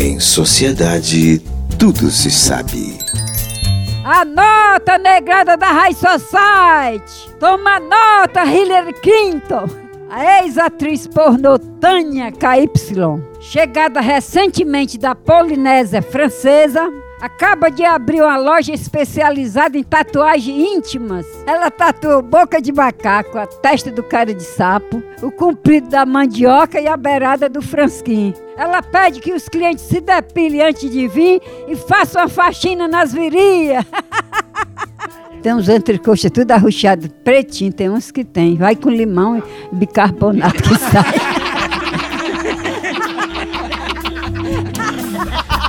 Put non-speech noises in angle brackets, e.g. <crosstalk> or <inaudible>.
Em sociedade, tudo se sabe. A nota negrada da High Society. Toma nota, Hillary Clinton. A ex-atriz pornô Tânia KY, chegada recentemente da Polinésia Francesa, acaba de abrir uma loja especializada em tatuagens íntimas. Ela tatuou boca de macaco, a testa do cara de sapo, o comprido da mandioca e a beirada do fransquim. Ela pede que os clientes se depilem antes de vir e façam a faxina nas virias. <laughs> Tem uns entrecoxas tudo arruchado, pretinho, tem uns que tem. Vai com limão e bicarbonato que sai. <laughs>